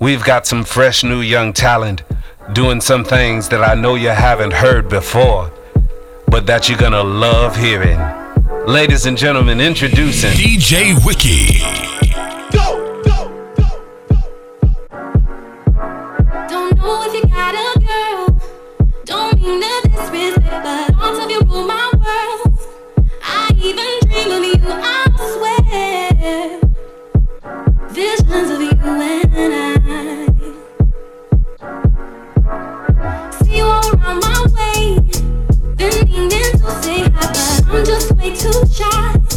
We've got some fresh new young talent doing some things that I know you haven't heard before, but that you're gonna love hearing. Ladies and gentlemen, introducing DJ Wiki. Visions of you and I. say hi, but I'm just way too shy.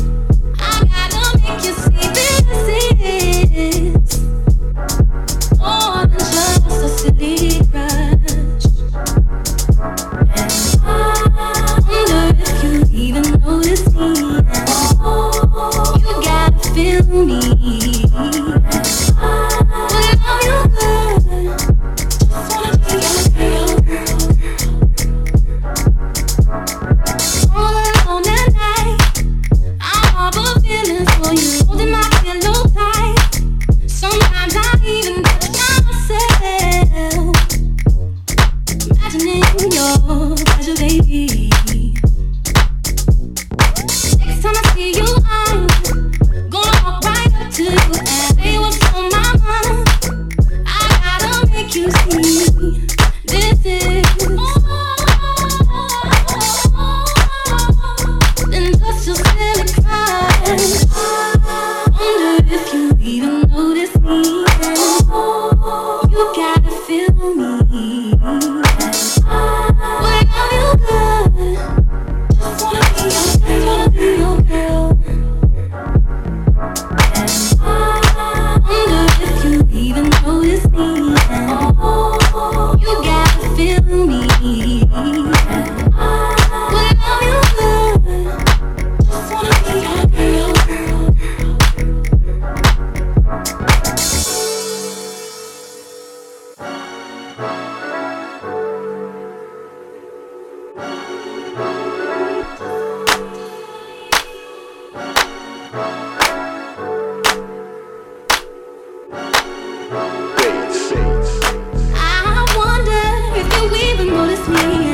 notice me.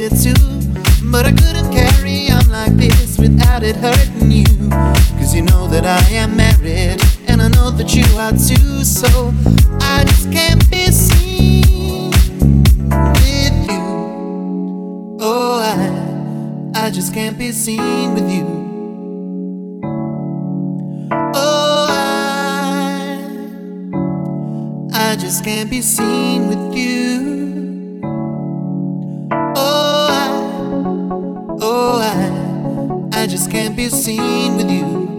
it too. But I couldn't carry on like this without it hurting you. Cause you know that I am married, and I know that you are too. So I just can't be seen with you. Oh, I, I just can't be seen with you. Oh, I, I just can't be seen with you. can't be seen with you.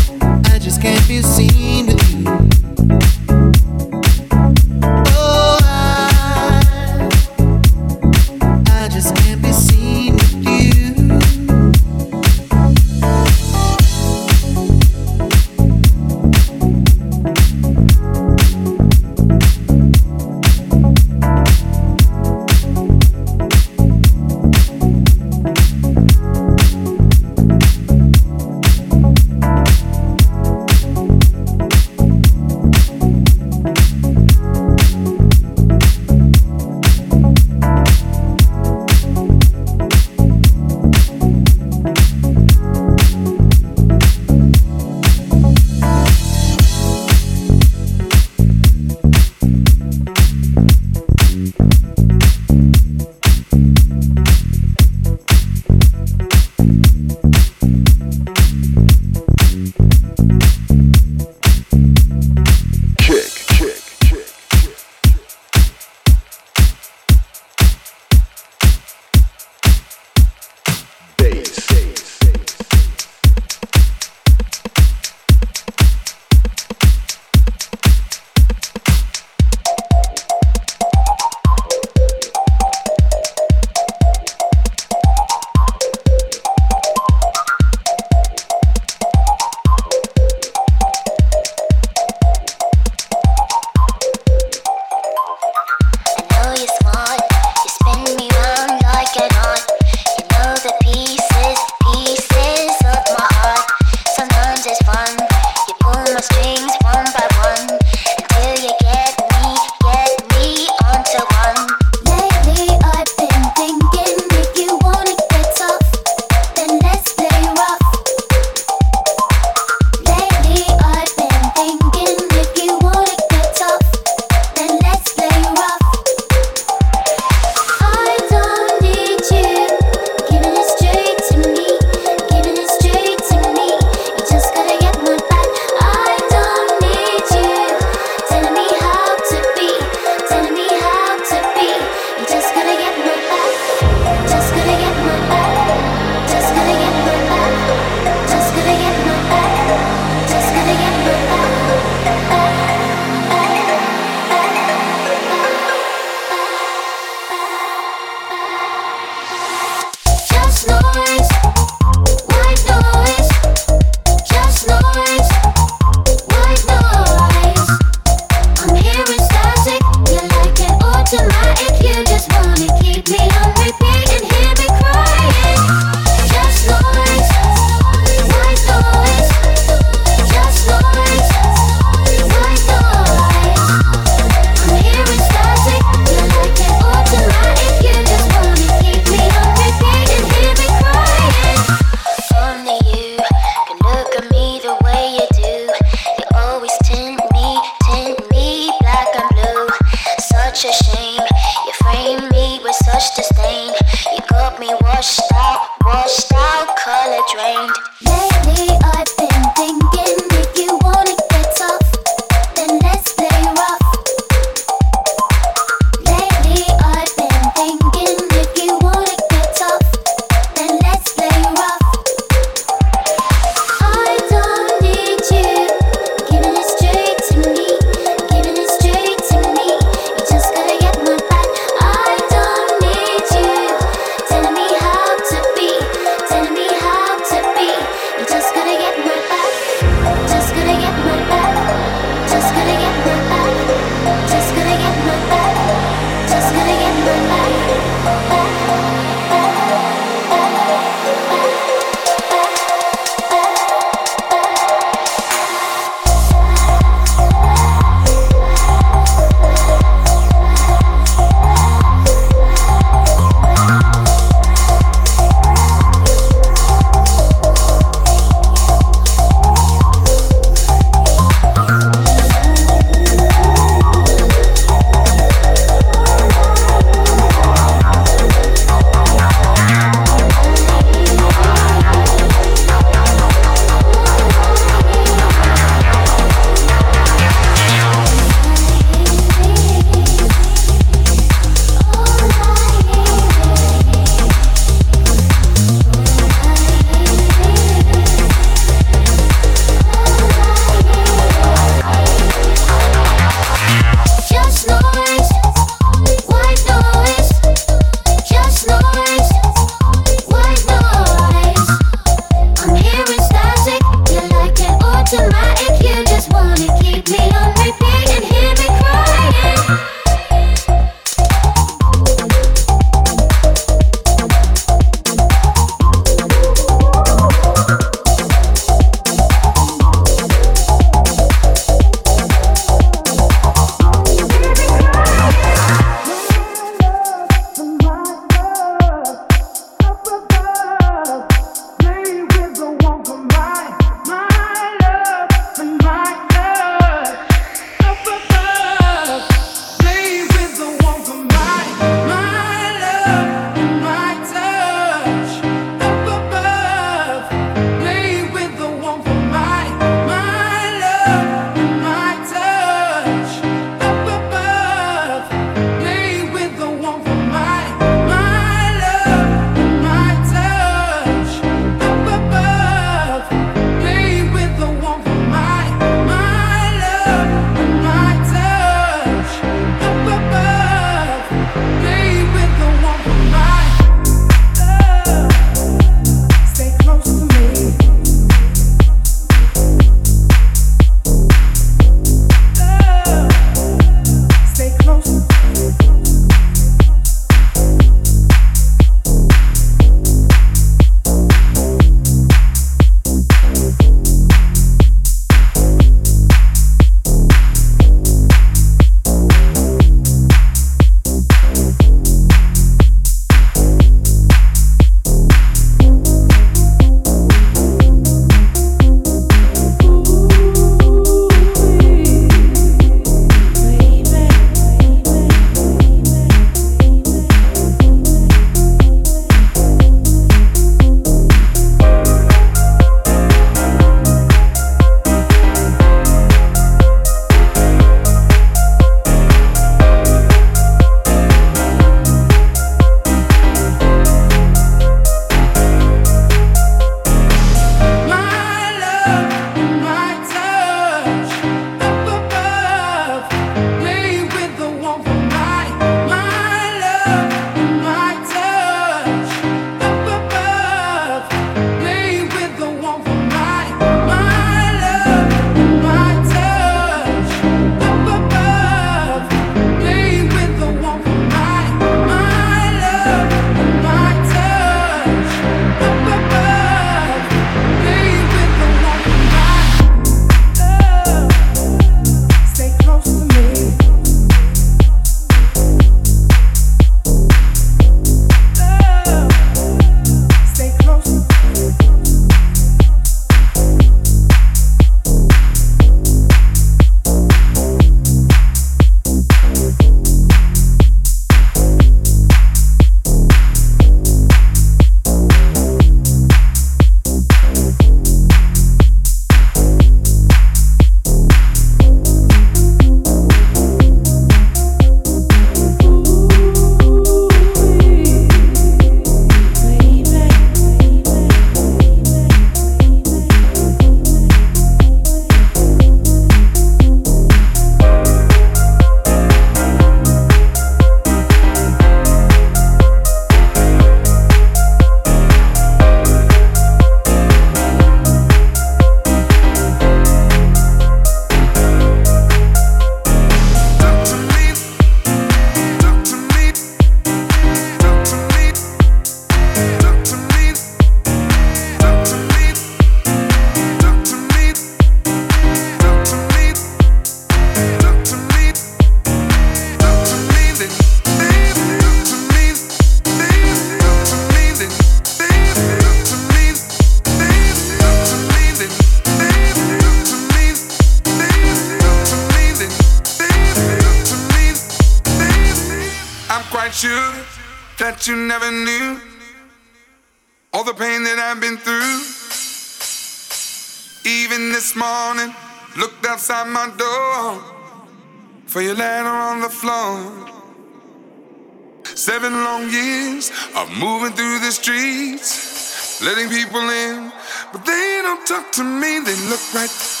Of moving through the streets, letting people in, but they don't talk to me. They look right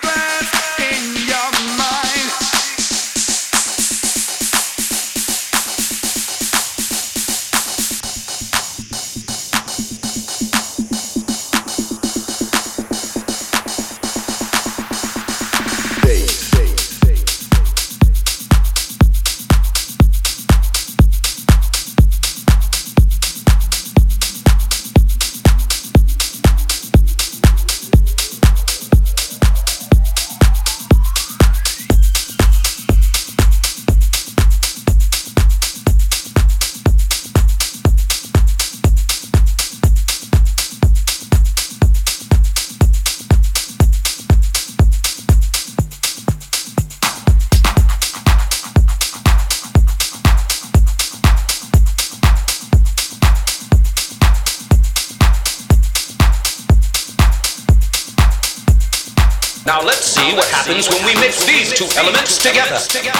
Graceland. Elements together.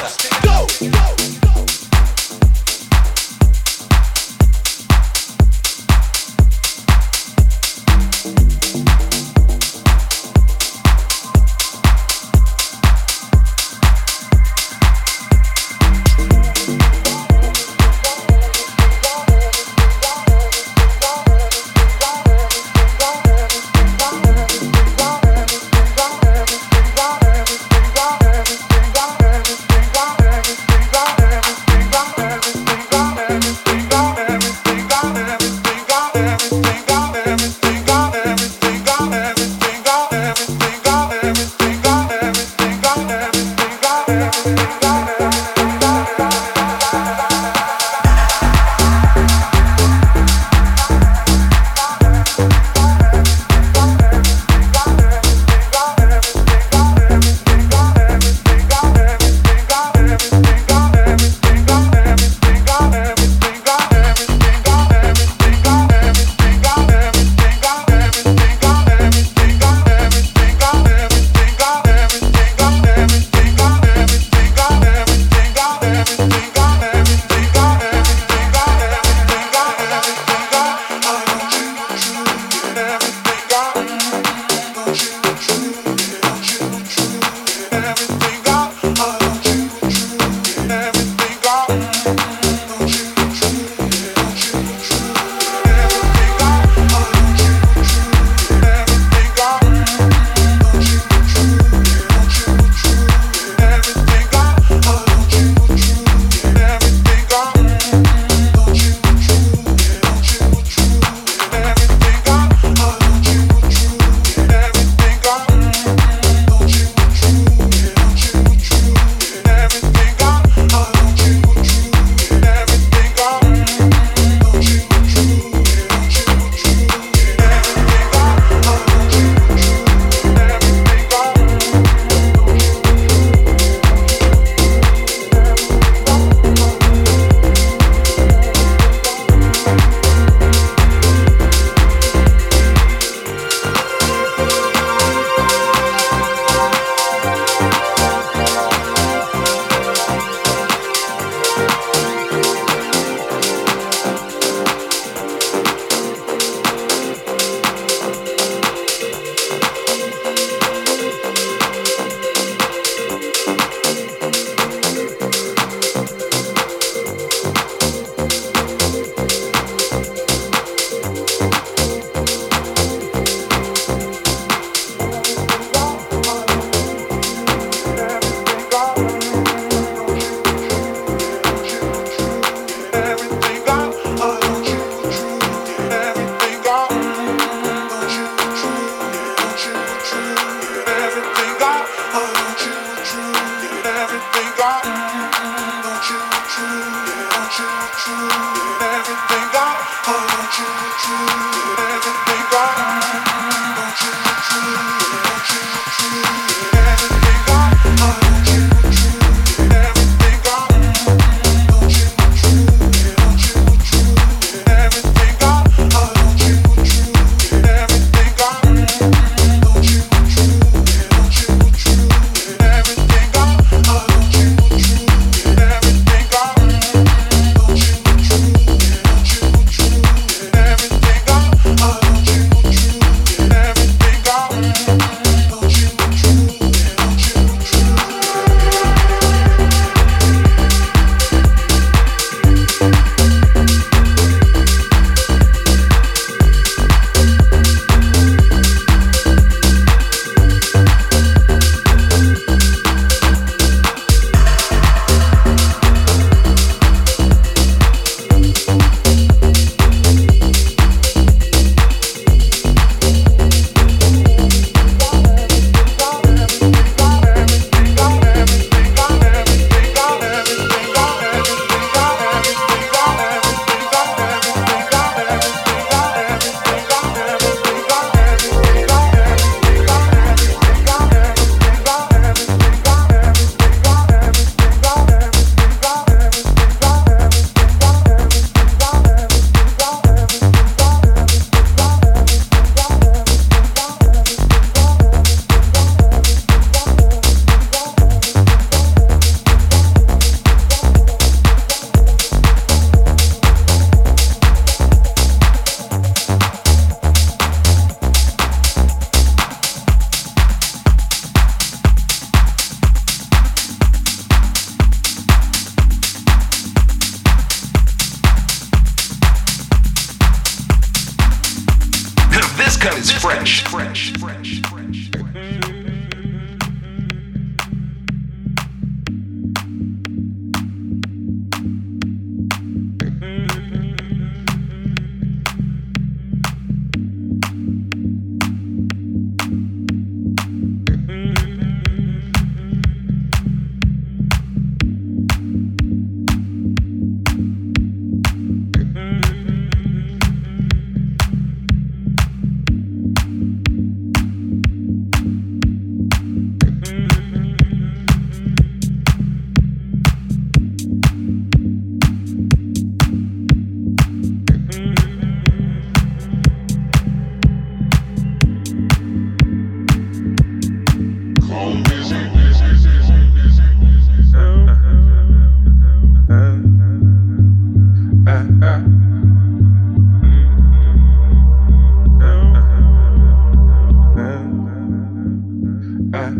I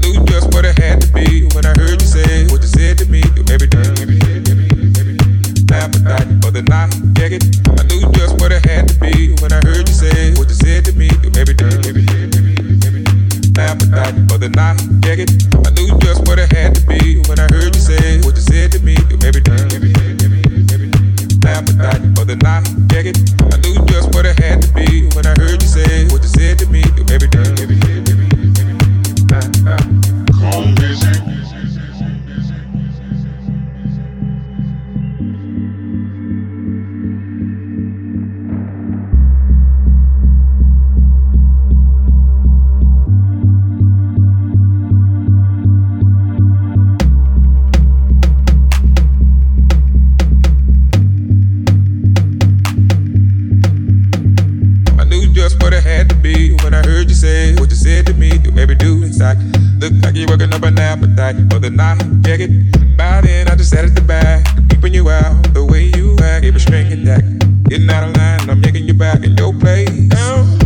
knew just what it had to be when I heard you say what you said to me Every day, every day. The night. I knew just what it had to be when I heard you say what you said to me the night. I knew just what it had to be when I heard you say what you said to me the night. I knew just what it had to be when I heard you say what you said to me every day. What I heard you say, what you said to me, do every do exact. Look like you're working up an appetite for the night. Get it? By then, I just added the back, Keeping you out the way you act. Keep a string attack. Getting out of line, I'm making you back in your place.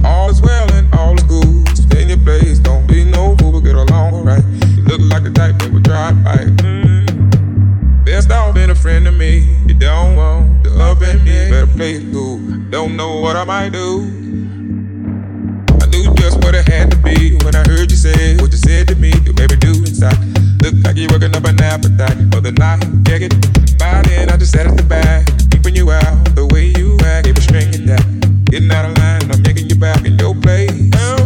All is well and all is good. Stay in your place. Don't be no fool, but get along alright. You look like the type that would drive by. Mm. Best off been a friend to me. You don't want to up and me. Better play it cool. Don't know what I might do. when I heard you say what you said to me. You made me do inside. Look like you're working up an appetite for the night. Yeah, get it. By then, I just sat at the back, keeping you out the way you act. It was stringing that. Getting out of line, I'm making you back in your place. Um,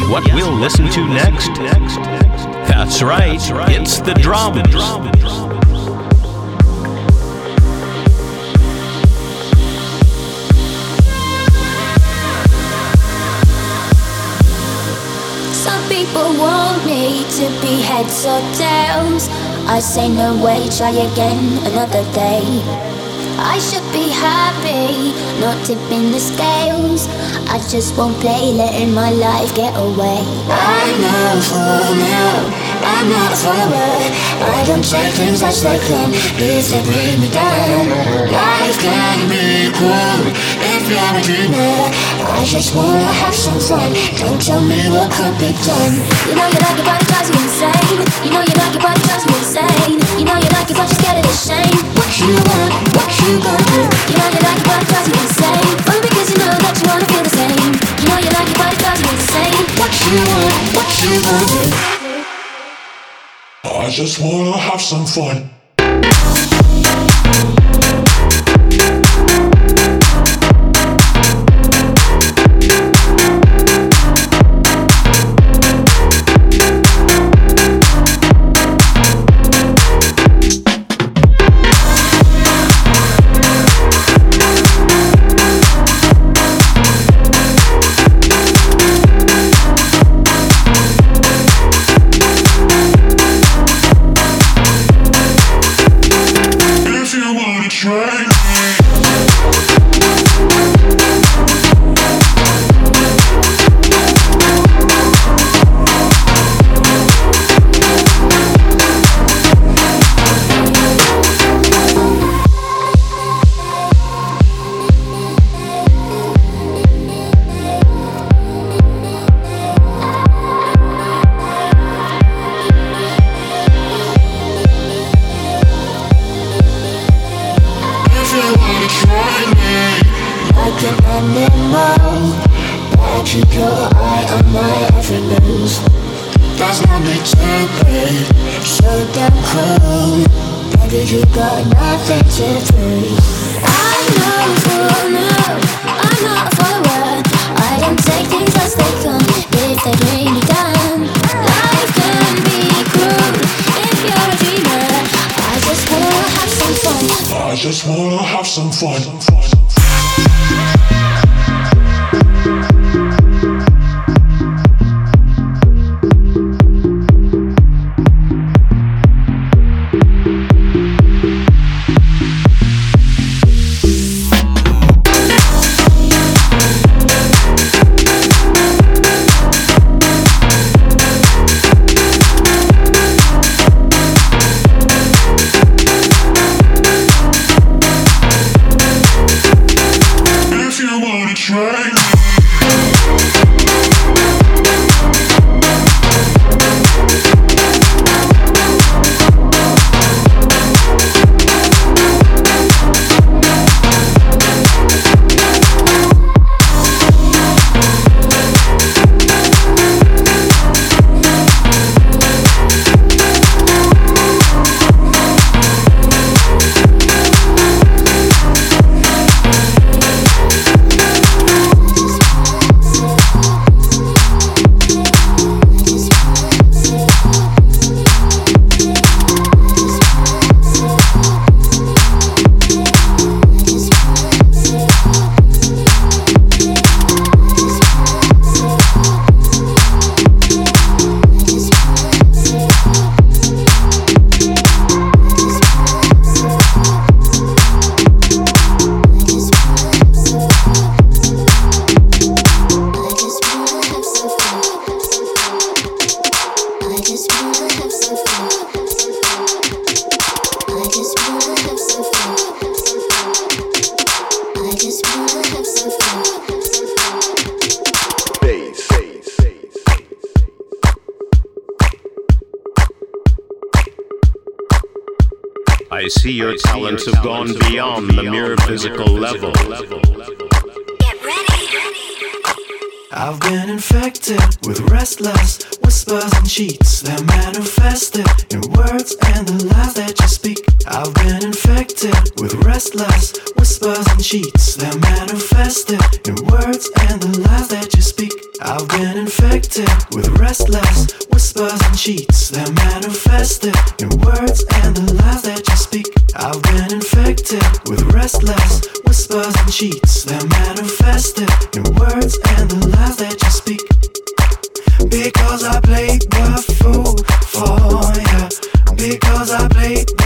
guess what we'll listen to next? That's right, it's the drums. Some people want me to be heads or tails. I say no way, try again another day. I should be happy, not tipping the scales just won't play, letting my life get away. I'm not for now, I'm not forward. I don't take things as they come, if they bring me down. Life can be cool if you're a dreamer. I just wanna have some fun. Don't tell me what could be done. You know you like it, but it drives me insane. You know you like it, but it drives me insane. You know you like it, but you're scared of the shame. What you want, what you gonna do? You know you like it, but it drives me insane. Only because you know that you wanna feel the same You know you like it, but it drives me insane. What you want, what you want do? I just wanna have some fun. fun. I've been infected with restless whispers and cheats that manifested in words and the lies that you speak. I've been infected with restless whispers and cheats that manifested in words and the lies that you speak. Because I played the fool for you. Because I played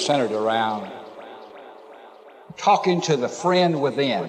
centered around talking to the friend within.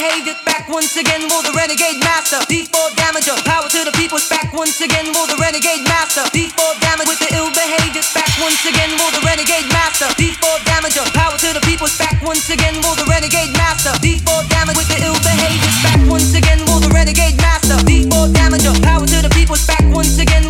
Back once again for the renegade master. D4 damager, power to the people. Back once again for the renegade master. D4 damage with the ill behavior. Back once again for the renegade master. D4 damager, power to the people. Back once again for the renegade master. D4 damage with the ill behavior. Back once again for the renegade master. D4 damager, power to the people. Back once again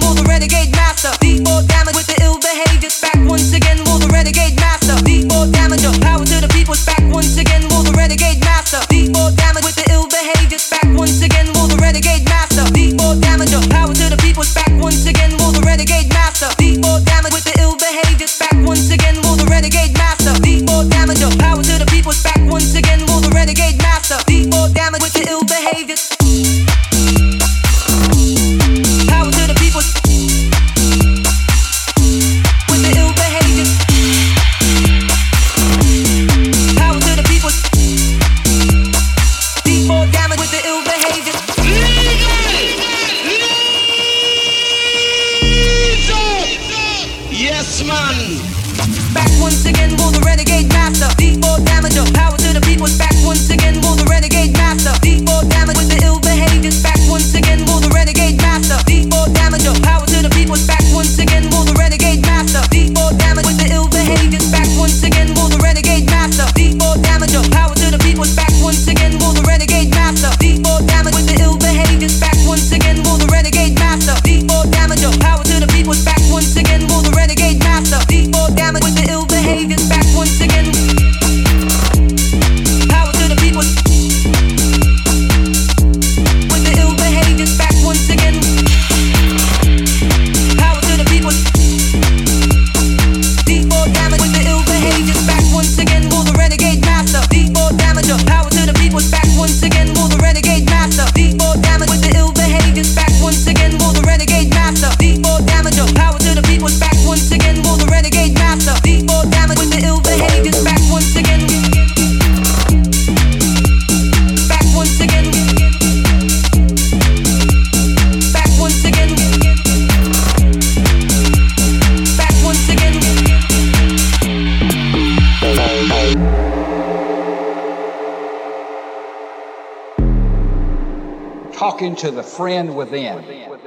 to the friend within.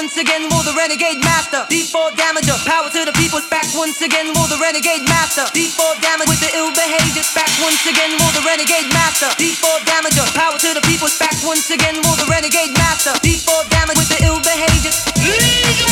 Once again for the renegade master. D4 damager, power to the people. Back once again for the renegade master. D4 damage with the ill behavior. Back once again for the renegade master. D4 damager, power to the people. Back once again for the renegade master. D4 damage with the ill behavior.